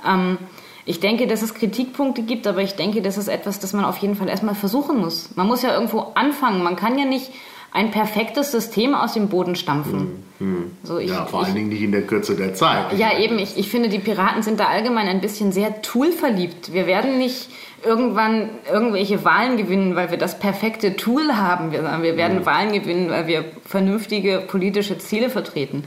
Ähm, ich denke, dass es Kritikpunkte gibt, aber ich denke, das ist etwas, das man auf jeden Fall erstmal versuchen muss. Man muss ja irgendwo anfangen. Man kann ja nicht ein perfektes System aus dem Boden stampfen. Hm, hm. So, ich, ja, vor ich, allen Dingen nicht in der Kürze der Zeit. Ja, eben. Ich, ich finde, die Piraten sind da allgemein ein bisschen sehr toolverliebt. Wir werden nicht irgendwann irgendwelche Wahlen gewinnen, weil wir das perfekte Tool haben. Wir, wir werden mhm. Wahlen gewinnen, weil wir vernünftige politische Ziele vertreten.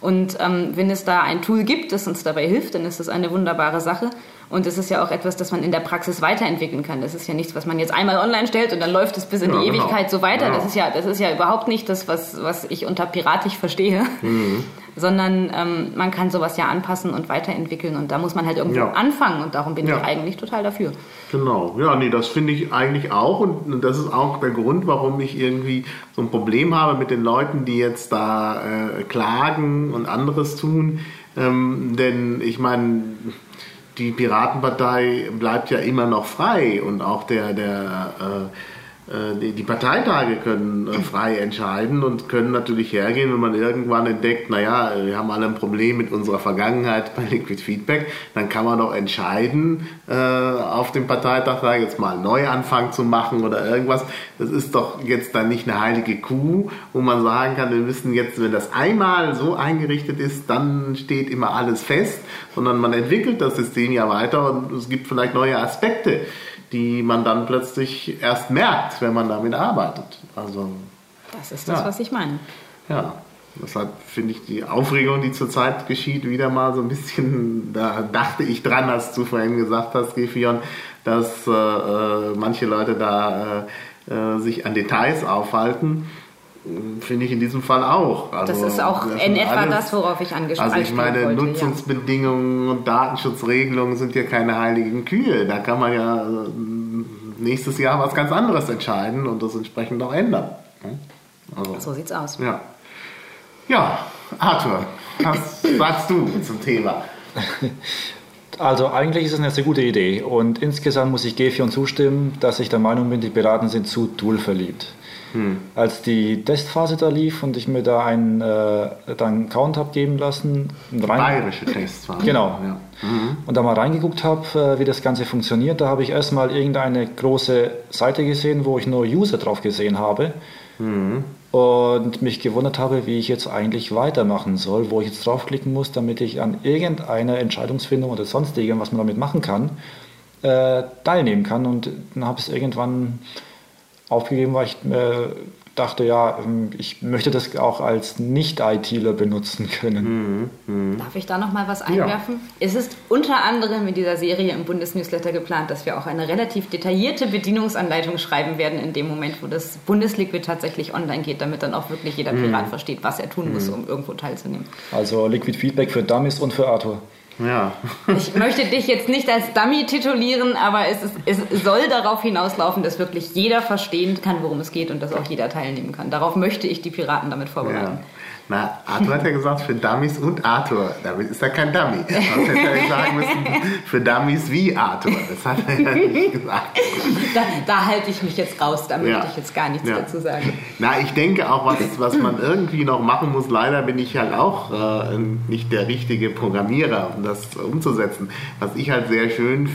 Und ähm, wenn es da ein Tool gibt, das uns dabei hilft, dann ist das eine wunderbare Sache. Und es ist ja auch etwas, das man in der Praxis weiterentwickeln kann. Das ist ja nichts, was man jetzt einmal online stellt und dann läuft es bis in ja, die genau. Ewigkeit so weiter. Genau. Das, ist ja, das ist ja überhaupt nicht das, was, was ich unter piratisch verstehe. Mhm. Sondern ähm, man kann sowas ja anpassen und weiterentwickeln. Und da muss man halt irgendwo ja. anfangen. Und darum bin ja. ich eigentlich total dafür. Genau. Ja, nee, das finde ich eigentlich auch. Und das ist auch der Grund, warum ich irgendwie so ein Problem habe mit den Leuten, die jetzt da äh, klagen und anderes tun. Ähm, denn ich meine die Piratenpartei bleibt ja immer noch frei und auch der, der äh, die, die Parteitage können äh, frei entscheiden und können natürlich hergehen, wenn man irgendwann entdeckt, naja, wir haben alle ein Problem mit unserer Vergangenheit bei Liquid Feedback, dann kann man doch entscheiden, äh, auf dem Parteitag da jetzt mal einen Neuanfang zu machen oder irgendwas. Das ist doch jetzt dann nicht eine heilige Kuh, wo man sagen kann, wir müssen jetzt, wenn das einmal so eingerichtet ist, dann steht immer alles fest, sondern man entwickelt das System ja weiter und es gibt vielleicht neue Aspekte die man dann plötzlich erst merkt, wenn man damit arbeitet. Also, das ist das, ja. was ich meine. Ja, deshalb finde ich die Aufregung, die zurzeit geschieht, wieder mal so ein bisschen, da dachte ich dran, als du vorhin gesagt hast, Gefion, dass äh, äh, manche Leute da äh, äh sich an Details aufhalten. Finde ich in diesem Fall auch. Also, das ist auch das in etwa alles, das, worauf ich angesprochen habe. Also ich meine, wollte, Nutzungsbedingungen ja. und Datenschutzregelungen sind ja keine heiligen Kühe. Da kann man ja äh, nächstes Jahr was ganz anderes entscheiden und das entsprechend auch ändern. Also, so sieht's aus. Ja, ja Arthur, was sagst du zum Thema? Also eigentlich ist es eine sehr gute Idee und insgesamt muss ich Gefion zustimmen, dass ich der Meinung bin, die Piraten sind zu Tool verliebt. Hm. Als die Testphase da lief und ich mir da einen, äh, dann Account habe geben lassen. Rein Bayerische Testphase. Genau. Ja. Mhm. Und da mal reingeguckt habe, äh, wie das Ganze funktioniert, da habe ich erstmal irgendeine große Seite gesehen, wo ich nur User drauf gesehen habe. Mhm. Und mich gewundert habe, wie ich jetzt eigentlich weitermachen soll, wo ich jetzt draufklicken muss, damit ich an irgendeiner Entscheidungsfindung oder sonstigem, was man damit machen kann, äh, teilnehmen kann. Und dann habe ich es irgendwann aufgegeben, weil ich äh, dachte, ja, ähm, ich möchte das auch als Nicht-ITler benutzen können. Mhm, mh. Darf ich da noch mal was einwerfen? Ja. Es ist unter anderem in dieser Serie im Bundesnewsletter geplant, dass wir auch eine relativ detaillierte Bedienungsanleitung schreiben werden in dem Moment, wo das Bundesliquid tatsächlich online geht, damit dann auch wirklich jeder Pirat mhm. versteht, was er tun muss, mhm. um irgendwo teilzunehmen. Also Liquid Feedback für Dummies und für Arthur. Ja. Ich möchte dich jetzt nicht als Dummy titulieren, aber es, ist, es soll darauf hinauslaufen, dass wirklich jeder verstehen kann, worum es geht und dass auch jeder teilnehmen kann. Darauf möchte ich die Piraten damit vorbereiten. Ja. Na, Arthur hat ja gesagt, für Dummies und Arthur. Damit ist er kein Dummy. Was hätte er sagen müssen, für Dummies wie Arthur. Das hat er ja nicht gesagt. Da, da halte ich mich jetzt raus, da ja. möchte ich jetzt gar nichts ja. dazu sagen. Na, ich denke auch, was, was man irgendwie noch machen muss, leider bin ich halt auch äh, nicht der richtige Programmierer, um das umzusetzen. Was ich halt sehr schön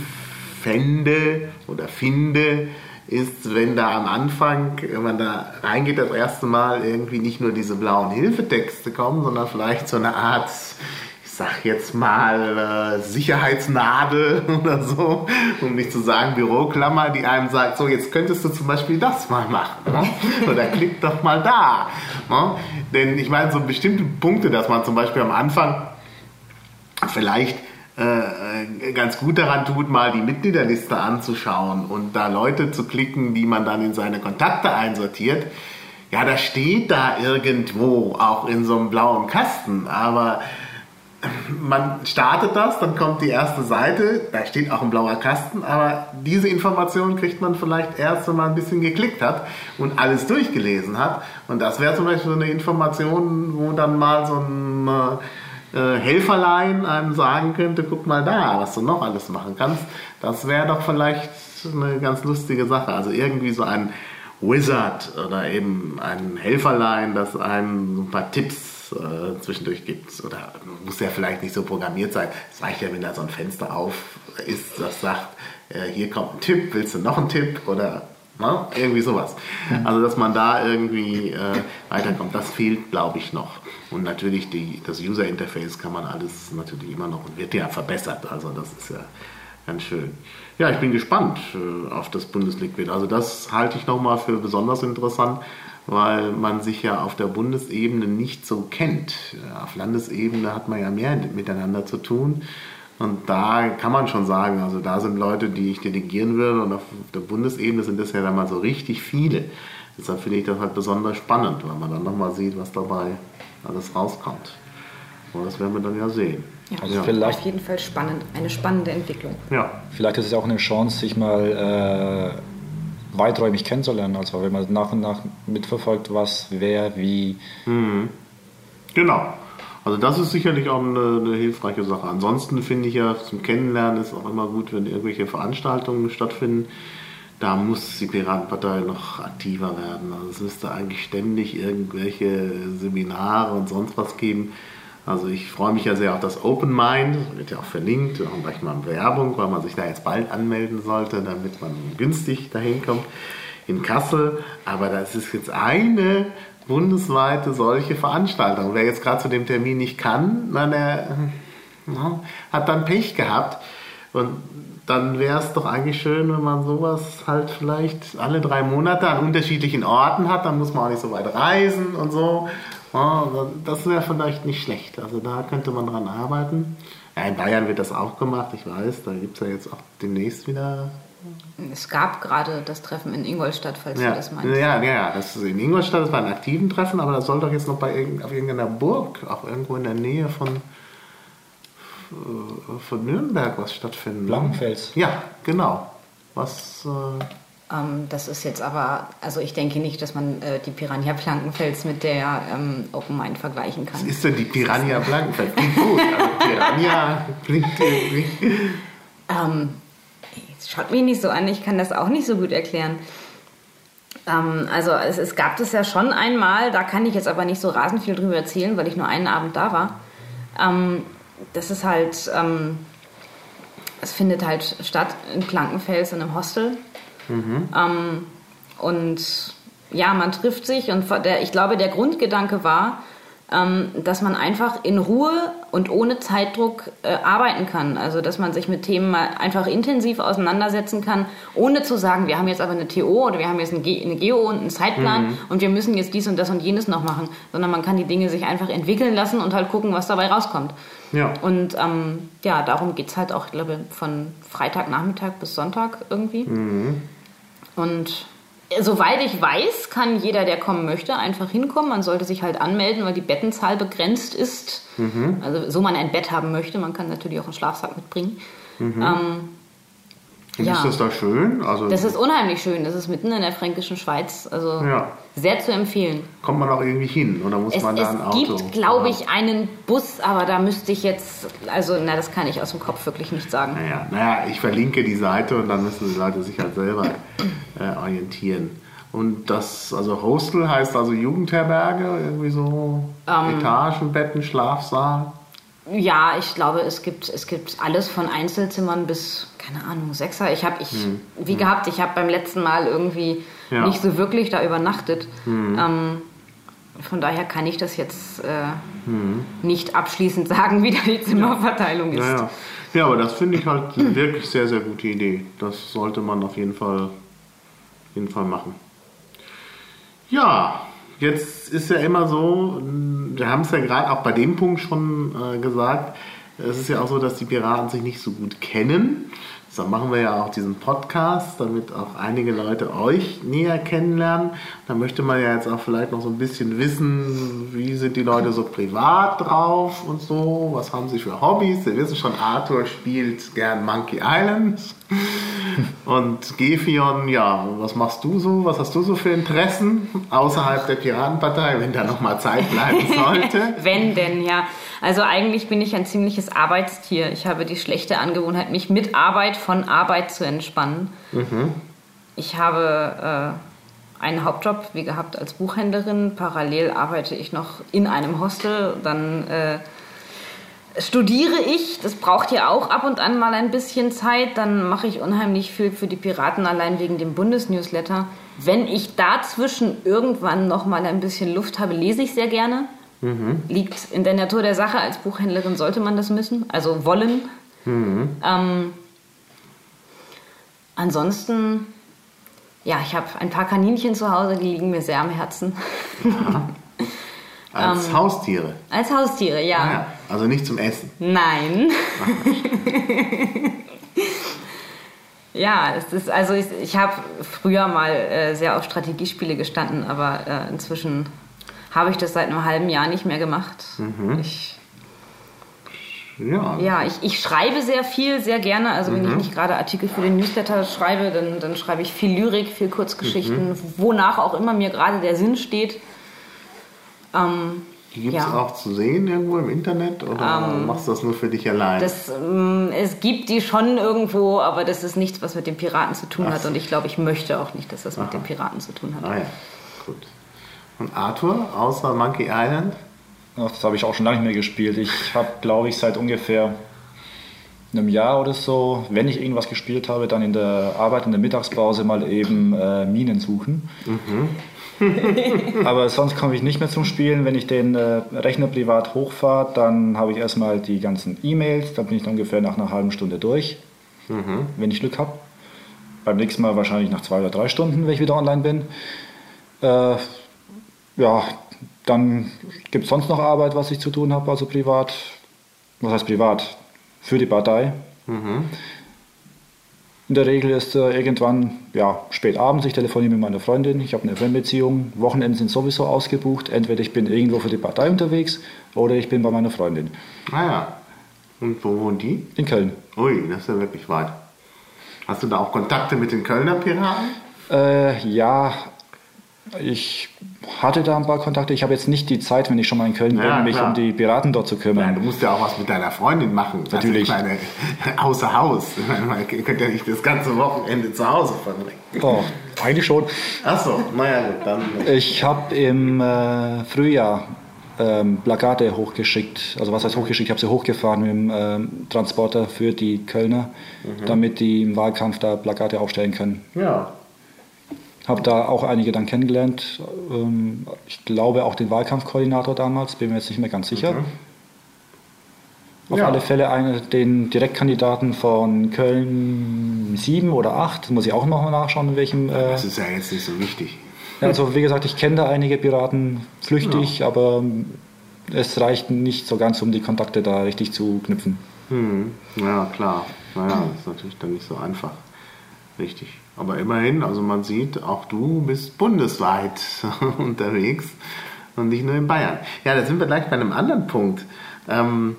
fände oder finde, ist, wenn da am Anfang, wenn man da reingeht, das erste Mal irgendwie nicht nur diese blauen Hilfetexte kommen, sondern vielleicht so eine Art, ich sag jetzt mal, äh, Sicherheitsnadel oder so, um nicht zu sagen Büroklammer, die einem sagt, so jetzt könntest du zum Beispiel das mal machen. Ne? Oder klick doch mal da. Ne? Denn ich meine, so bestimmte Punkte, dass man zum Beispiel am Anfang vielleicht äh, ganz gut daran tut, mal die Mitgliederliste anzuschauen und da Leute zu klicken, die man dann in seine Kontakte einsortiert. Ja, das steht da irgendwo, auch in so einem blauen Kasten, aber man startet das, dann kommt die erste Seite, da steht auch ein blauer Kasten, aber diese Information kriegt man vielleicht erst, wenn man ein bisschen geklickt hat und alles durchgelesen hat. Und das wäre zum Beispiel so eine Information, wo dann mal so ein äh, äh, Helferlein einem sagen könnte, guck mal da, was du noch alles machen kannst, das wäre doch vielleicht eine ganz lustige Sache. Also irgendwie so ein Wizard oder eben ein Helferlein, das einem so ein paar Tipps äh, zwischendurch gibt. Oder muss ja vielleicht nicht so programmiert sein. Es reicht ja, wenn da so ein Fenster auf ist, das sagt, äh, hier kommt ein Tipp, willst du noch einen Tipp? Oder Ne? Irgendwie sowas. Also, dass man da irgendwie äh, weiterkommt, das fehlt, glaube ich, noch. Und natürlich die, das User Interface kann man alles natürlich immer noch und wird ja verbessert. Also, das ist ja ganz schön. Ja, ich bin gespannt äh, auf das Bundesliquid. Also, das halte ich nochmal für besonders interessant, weil man sich ja auf der Bundesebene nicht so kennt. Auf Landesebene hat man ja mehr miteinander zu tun. Und da kann man schon sagen, also da sind Leute, die ich delegieren würde und auf der Bundesebene sind das ja dann mal so richtig viele. Deshalb finde ich das halt besonders spannend, weil man dann nochmal sieht, was dabei alles rauskommt. Und das werden wir dann ja sehen. Ja, also ja. vielleicht auf jeden Fall spannend, eine spannende Entwicklung. Ja. Vielleicht ist es auch eine Chance, sich mal äh, weiträumig kennenzulernen, also wenn man nach und nach mitverfolgt, was, wer, wie. Mhm. Genau. Also das ist sicherlich auch eine, eine hilfreiche Sache. Ansonsten finde ich ja zum Kennenlernen ist auch immer gut, wenn irgendwelche Veranstaltungen stattfinden. Da muss die Piratenpartei noch aktiver werden. Also es müsste eigentlich ständig irgendwelche Seminare und sonst was geben. Also ich freue mich ja sehr auf das Open Mind, das wird ja auch verlinkt, wir haben gleich mal Werbung, weil man sich da jetzt bald anmelden sollte, damit man günstig dahin kommt in Kassel. Aber das ist jetzt eine bundesweite solche Veranstaltungen. Wer jetzt gerade zu dem Termin nicht kann, na, der hat dann Pech gehabt. Und dann wäre es doch eigentlich schön, wenn man sowas halt vielleicht alle drei Monate an unterschiedlichen Orten hat. Dann muss man auch nicht so weit reisen und so. Das wäre vielleicht nicht schlecht. Also da könnte man dran arbeiten. Ja, in Bayern wird das auch gemacht, ich weiß. Da gibt es ja jetzt auch demnächst wieder es gab gerade das Treffen in Ingolstadt, falls ja. du das meinst. Ja, ja, das ist in Ingolstadt, das war ein aktiven Treffen, aber das soll doch jetzt noch bei auf irgendeiner Burg, auch irgendwo in der Nähe von, von Nürnberg was stattfinden. Blankenfels. Ja, genau. Was. Äh ähm, das ist jetzt aber, also ich denke nicht, dass man äh, die Piranha Blankenfels mit der ähm, Open Mind vergleichen kann. Was ist denn die Piranha Blankenfels? Klingt gut, aber Piranha klingt irgendwie. Ähm, Schaut mich nicht so an, ich kann das auch nicht so gut erklären. Ähm, also es, es gab das ja schon einmal, da kann ich jetzt aber nicht so rasend viel drüber erzählen, weil ich nur einen Abend da war. Ähm, das ist halt, ähm, es findet halt statt in Plankenfels in einem Hostel. Ähm, und ja, man trifft sich und der, ich glaube, der Grundgedanke war, ähm, dass man einfach in Ruhe und ohne Zeitdruck äh, arbeiten kann. Also dass man sich mit Themen mal einfach intensiv auseinandersetzen kann, ohne zu sagen, wir haben jetzt aber eine TO oder wir haben jetzt eine, Ge eine Geo und einen Zeitplan und wir müssen jetzt dies und das und jenes noch machen, sondern man kann die Dinge sich einfach entwickeln lassen und halt gucken, was dabei rauskommt. Ja. Und ähm, ja, darum geht es halt auch, ich glaube, von Freitagnachmittag bis Sonntag irgendwie. Und soweit ich weiß, kann jeder, der kommen möchte, einfach hinkommen. Man sollte sich halt anmelden, weil die Bettenzahl begrenzt ist. Also so man ein Bett haben möchte. Man kann natürlich auch einen Schlafsack mitbringen. Ähm, Und Ja. ist das da schön? Also das ist unheimlich schön. Das ist mitten in der fränkischen Schweiz. Also Ja. sehr zu empfehlen. kommt man auch irgendwie hin oder muss Es, man da ein es Auto? gibt, glaube ich, einen Bus, aber da müsste ich jetzt, also na, das kann ich aus dem Kopf wirklich nicht sagen. Naja, naja, ich verlinke die Seite und dann müssen die Leute sich halt selber äh, orientieren. Und das, also Hostel heißt also Jugendherberge, irgendwie so Ähm. Etagenbetten, Schlafsaal. Ja, ich glaube, es gibt, es gibt alles von Einzelzimmern bis, keine Ahnung, Sechser. Ich habe, ich, wie gehabt, ich habe beim letzten Mal irgendwie Hm. Ja. Hm. nicht so wirklich da übernachtet. Ähm, von daher kann ich das jetzt äh, Hm. nicht abschließend sagen, wie da die Zimmerverteilung ist. Ja, ja. ja, aber das finde ich halt eine wirklich sehr, sehr gute Idee. Das sollte man auf jeden Fall, auf jeden Fall machen. Ja, jetzt ist ja immer so, wir haben es ja gerade auch bei dem Punkt schon äh, gesagt, es ist ja auch so, dass die Piraten sich nicht so gut kennen. Deshalb machen wir ja auch diesen Podcast, damit auch einige Leute euch näher kennenlernen. Da möchte man ja jetzt auch vielleicht noch so ein bisschen wissen, wie sind die Leute so privat drauf und so, was haben sie für Hobbys. Wir wissen schon, Arthur spielt gern Monkey Island. Und Gefion, ja, was machst du so? Was hast du so für Interessen außerhalb der Piratenpartei, wenn da nochmal Zeit bleiben sollte? Wenn denn, ja. Also eigentlich bin ich ein ziemliches Arbeitstier. Ich habe die schlechte Angewohnheit, mich mit Arbeit von Arbeit zu entspannen. Ich habe äh, einen Hauptjob, wie gehabt, als Buchhändlerin. Parallel arbeite ich noch in einem Hostel. Dann äh, studiere ich. Das braucht ja auch ab und an mal ein bisschen Zeit. Dann mache ich unheimlich viel für die Piraten, allein wegen dem Bundesnewsletter. Wenn ich dazwischen irgendwann noch mal ein bisschen Luft habe, lese ich sehr gerne. Liegt in der Natur der Sache. Als Buchhändlerin sollte man das müssen, also wollen. Ähm, ansonsten, ja, ich habe ein paar Kaninchen zu Hause, die liegen mir sehr am Herzen. Als Haustiere. Als Haustiere, ja. Ah, ja. Also nicht zum Essen. Nein. ja, es ist, also ich, ich habe früher mal äh, sehr auf Strategiespiele gestanden, aber äh, inzwischen habe ich das seit einem halben Jahr nicht mehr gemacht. Ich, Ja. ja, ich, ich schreibe sehr viel, sehr gerne. Also wenn ich nicht gerade Artikel für den Newsletter schreibe, dann, dann schreibe ich viel Lyrik, viel Kurzgeschichten, wonach auch immer mir gerade der Sinn steht. Ähm, Die gibt es Ja. auch zu sehen irgendwo im Internet oder machst du das nur für dich allein? Das, ähm, es gibt die schon irgendwo, aber das ist nichts, was mit den Piraten zu tun Ach hat. Und ich glaube, ich möchte auch nicht, dass das mit den Piraten zu tun hat. ah ja, gut. Und Arthur, außer Monkey Island? Ach, das habe ich auch schon lange nicht mehr gespielt. Ich habe, glaube ich, seit ungefähr einem Jahr oder so, wenn ich irgendwas gespielt habe, dann in der Arbeit, in der Mittagspause mal eben äh, Minen suchen. Aber sonst komme ich nicht mehr zum Spielen. Wenn ich den äh, Rechner privat hochfahre, dann habe ich erstmal die ganzen E-Mails, dann bin ich ungefähr nach einer halben Stunde durch, wenn ich Glück habe. Beim nächsten Mal wahrscheinlich nach zwei oder drei Stunden, wenn ich wieder online bin. Äh, ja, dann gibt es sonst noch Arbeit, was ich zu tun habe, also privat. Was heißt privat? Für die Partei. In der Regel ist äh, irgendwann ja, spät abends, ich telefoniere mit meiner Freundin, ich habe eine Fernbeziehung, Wochenenden sind sowieso ausgebucht, entweder ich bin irgendwo für die Partei unterwegs oder ich bin bei meiner Freundin Ah ja. Und wo wohnen die? in Köln. Ui, das ist ja wirklich weit. Hast du da auch Kontakte mit den Kölner Piraten? Äh, ja, ich hatte da ein paar Kontakte. Ich habe jetzt nicht die Zeit, wenn ich schon mal in Köln Ja, bin, mich klar. um die Piraten dort zu kümmern. du musst ja auch was mit deiner Freundin machen. Natürlich. Also ich meine, außer Haus. Ich meine, Ihr könnt ja nicht das ganze Wochenende zu Hause verbringen. Doch, Eigentlich schon. Achso, naja, gut, dann. Ich habe im äh, Frühjahr ähm, Plakate hochgeschickt. Also was heißt hochgeschickt? Ich habe sie hochgefahren mit dem ähm, Transporter für die Kölner, damit die im Wahlkampf da Plakate aufstellen können. Ja. Habe da auch einige dann kennengelernt. Ähm, ich glaube auch den Wahlkampfkoordinator damals, bin mir jetzt nicht mehr ganz sicher. Auf Ja. alle Fälle einen, den Direktkandidaten von Köln 7 oder 8, muss ich auch noch mal nachschauen, in welchem. Äh, Das ist ja jetzt nicht so wichtig. also wie gesagt, ich kenne da einige Piraten flüchtig, aber ähm, es reicht nicht so ganz, um die Kontakte da richtig zu knüpfen. Hm. Ja, klar. Naja, das ist natürlich dann nicht so einfach. Richtig. Aber immerhin, also man sieht, auch du bist bundesweit unterwegs und nicht nur in Bayern. Ja, da sind wir gleich bei einem anderen Punkt. Ähm,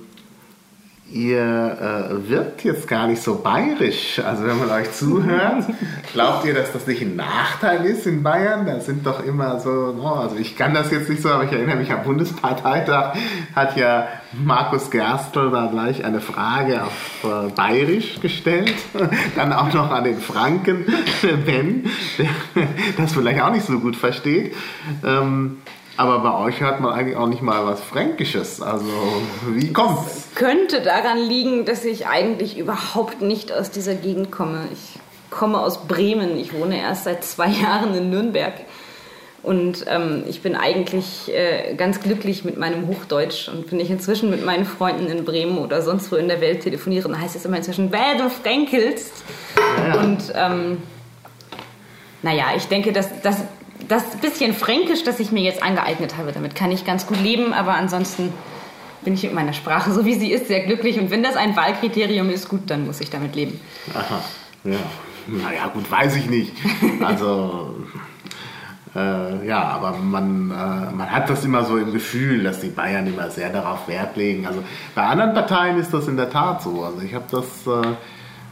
ihr äh, wirkt jetzt gar nicht so bayerisch. Also wenn man euch zuhört, glaubt ihr, dass das nicht ein Nachteil ist in Bayern? Da sind doch immer so, oh, also ich kann das jetzt nicht so, aber ich erinnere mich am Bundesparteitag hat ja Markus Gerstl da gleich eine Frage auf äh, bayerisch gestellt. Dann auch noch an den Franken Ben, der das vielleicht auch nicht so gut versteht. Ähm, aber bei euch hört man eigentlich auch nicht mal was Fränkisches. Also, wie kommt's? Könnte daran liegen, dass ich eigentlich überhaupt nicht aus dieser Gegend komme. Ich komme aus Bremen. Ich wohne erst seit zwei Jahren in Nürnberg. Und ähm, ich bin eigentlich äh, ganz glücklich mit meinem Hochdeutsch. Und wenn ich inzwischen mit meinen Freunden in Bremen oder sonst wo in der Welt telefoniere, dann heißt es immer inzwischen, wer du fränkelst. Ja. Und ähm, naja, ich denke, dass das, das bisschen Fränkisch, das ich mir jetzt angeeignet habe, damit kann ich ganz gut leben. Aber ansonsten bin ich mit meiner Sprache, so wie sie ist, sehr glücklich. Und wenn das ein Wahlkriterium ist, gut, dann muss ich damit leben. Aha, ja. Naja, gut, weiß ich nicht. Also, äh, ja, aber man, äh, man hat das immer so im Gefühl, dass die Bayern immer sehr darauf Wert legen. Also bei anderen Parteien ist das in der Tat so. Also ich habe das äh,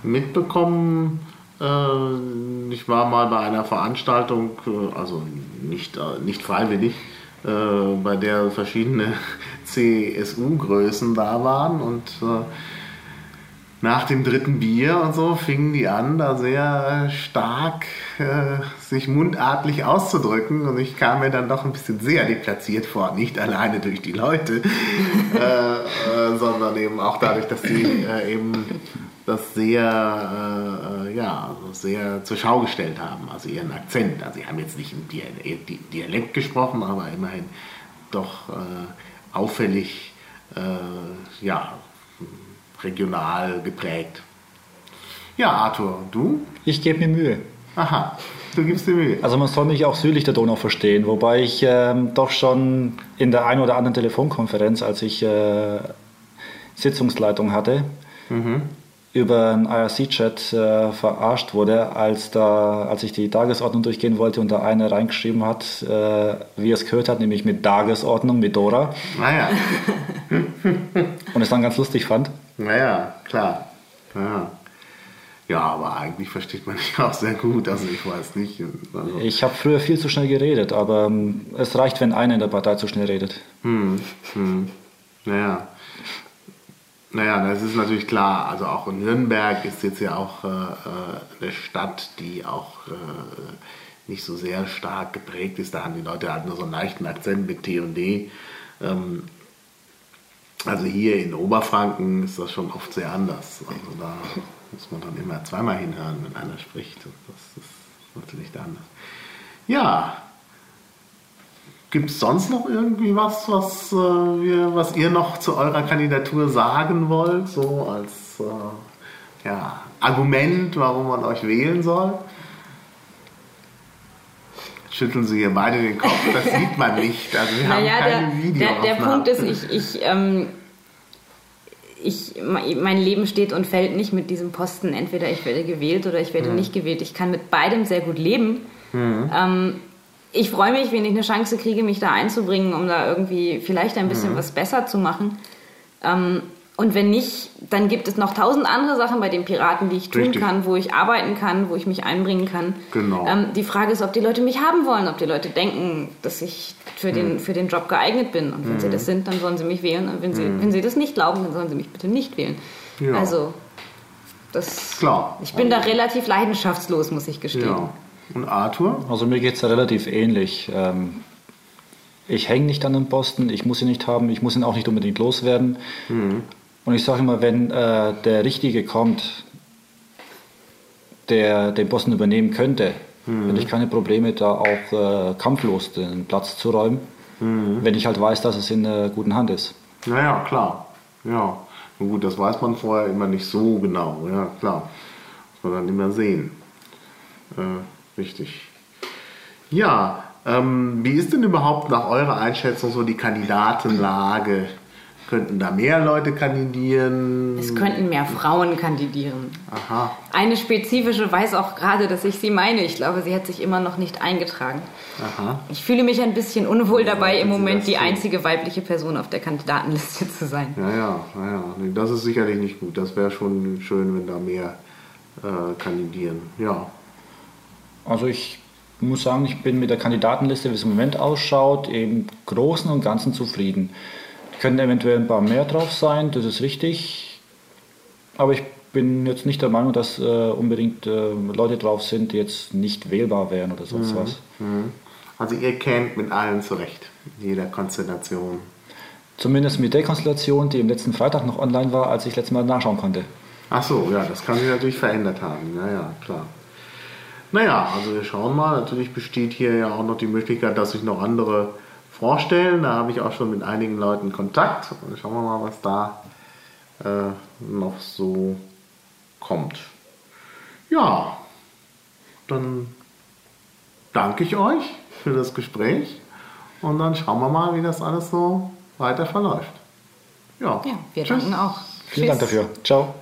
mitbekommen. Äh, ich war mal bei einer Veranstaltung, äh, also nicht, äh, nicht freiwillig, bei der verschiedene CSU-Größen da waren und nach dem dritten Bier und so fingen die an, da sehr stark äh, sich mundartlich auszudrücken. Und ich kam mir dann doch ein bisschen sehr deplatziert vor, nicht alleine durch die Leute, äh, äh, sondern eben auch dadurch, dass sie äh, eben das sehr, äh, äh, ja, sehr zur Schau gestellt haben, also ihren Akzent. Also sie haben jetzt nicht im Dialekt, gesprochen, aber immerhin doch äh, auffällig, äh, ja, regional geprägt. Ja, Arthur, du? Ich gebe mir Mühe. Aha, du gibst dir Mühe. Also man soll mich auch südlich der Donau verstehen, wobei ich ähm, doch schon in der einen oder anderen Telefonkonferenz, als ich äh, Sitzungsleitung hatte, über einen IRC-Chat äh, verarscht wurde, als, da, als ich die Tagesordnung durchgehen wollte und da einer reingeschrieben hat, äh, wie er es gehört hat, nämlich mit Tagesordnung, mit Dora, Naja, und es dann ganz lustig fand. Naja, klar. Ja. ja, aber eigentlich versteht man dich auch sehr gut. Also ich weiß nicht. Also, Ich habe früher viel zu schnell geredet, aber ähm, es reicht, wenn einer in der Partei zu schnell redet. Hm, hm. Naja. Naja, das ist natürlich klar. Also auch in Nürnberg ist jetzt ja auch äh, äh, eine Stadt, die auch äh, nicht so sehr stark geprägt ist. Da haben die Leute halt nur so einen leichten Akzent mit T und D. Ähm, also hier in Oberfranken ist das schon oft sehr anders. Also da muss man dann immer zweimal hinhören, wenn einer spricht. Das ist natürlich da anders. Ja, Gibt es sonst noch irgendwie was, was, äh, wir, was ihr noch zu eurer Kandidatur sagen wollt? So als äh, ja, Argument, warum man euch wählen soll? Schütteln Sie hier beide den Kopf, das sieht man nicht. Also wir haben Naja, keine der, Video. der, der Punkt ist, ich, ich, ähm, ich, mein Leben steht und fällt nicht mit diesem Posten. Entweder ich werde gewählt oder ich werde nicht gewählt. Ich kann mit beidem sehr gut leben. Ähm, ich freue mich, wenn ich eine Chance kriege, mich da einzubringen, um da irgendwie vielleicht ein bisschen was besser zu machen. Ähm, und wenn nicht, dann gibt es noch tausend andere Sachen bei den Piraten, die ich tun Richtig. kann, wo ich arbeiten kann, wo ich mich einbringen kann. Genau. Ähm, die Frage ist, ob die Leute mich haben wollen, ob die Leute denken, dass ich für, Hm. den, für den Job geeignet bin. Und wenn sie das sind, dann sollen sie mich wählen. Und wenn sie, wenn sie das nicht glauben, dann sollen sie mich bitte nicht wählen. Hm. Ja. Also, das. Klar. Ich bin da relativ leidenschaftslos, muss ich gestehen. Ja. Und Arthur? Also mir geht es relativ ähnlich. Ähm, ich hänge nicht an den Posten, ich muss ihn nicht haben, ich muss ihn auch nicht unbedingt loswerden. Mhm. Und ich sage immer, wenn äh, der Richtige kommt, der den Posten übernehmen könnte, mhm. hätte ich keine Probleme, da auch äh, kampflos den Platz zu räumen, mhm. wenn ich halt weiß, dass es in äh, guten Hand ist. Naja, klar. Ja. Und gut, das weiß man vorher immer nicht so genau. Ja, klar. Muss man dann immer sehen. Äh, richtig. Ja, ähm, wie ist denn überhaupt nach eurer Einschätzung so die Kandidatenlage? Könnten da mehr Leute kandidieren? Es könnten mehr Frauen kandidieren. Aha. Eine spezifische weiß auch gerade, dass ich sie meine. Ich glaube, sie hat sich immer noch nicht eingetragen. Aha. Ich fühle mich ein bisschen unwohl dabei, im Moment die einzige weibliche Person auf der Kandidatenliste zu sein. Ja, ja, ja. Nee, das ist sicherlich nicht gut. Das wäre schon schön, wenn da mehr äh, kandidieren. Ja. Also ich muss sagen, ich bin mit der Kandidatenliste, wie es im Moment ausschaut, im Großen und Ganzen zufrieden. Können eventuell ein paar mehr drauf sein, das ist richtig. Aber ich bin jetzt nicht der Meinung, dass äh, unbedingt äh, Leute drauf sind, die jetzt nicht wählbar wären oder sonst mhm. was. Mhm. Also ihr kennt mit allen zurecht, jeder Konstellation. Zumindest mit der Konstellation, die am letzten Freitag noch online war, als ich letztes Mal nachschauen konnte. Ach so, ja, das kann sich natürlich verändert haben. Ja, ja, klar. Naja, also wir schauen mal. Natürlich besteht hier ja auch noch die Möglichkeit, dass sich noch andere vorstellen. Da habe ich auch schon mit einigen Leuten Kontakt. Schauen wir mal, was da äh, noch so kommt. Ja, dann danke ich euch für das Gespräch und dann schauen wir mal, wie das alles so weiter verläuft. Ja, ja wir Tschüss. danken auch. Vielen Tschüss. Dank dafür. Ciao.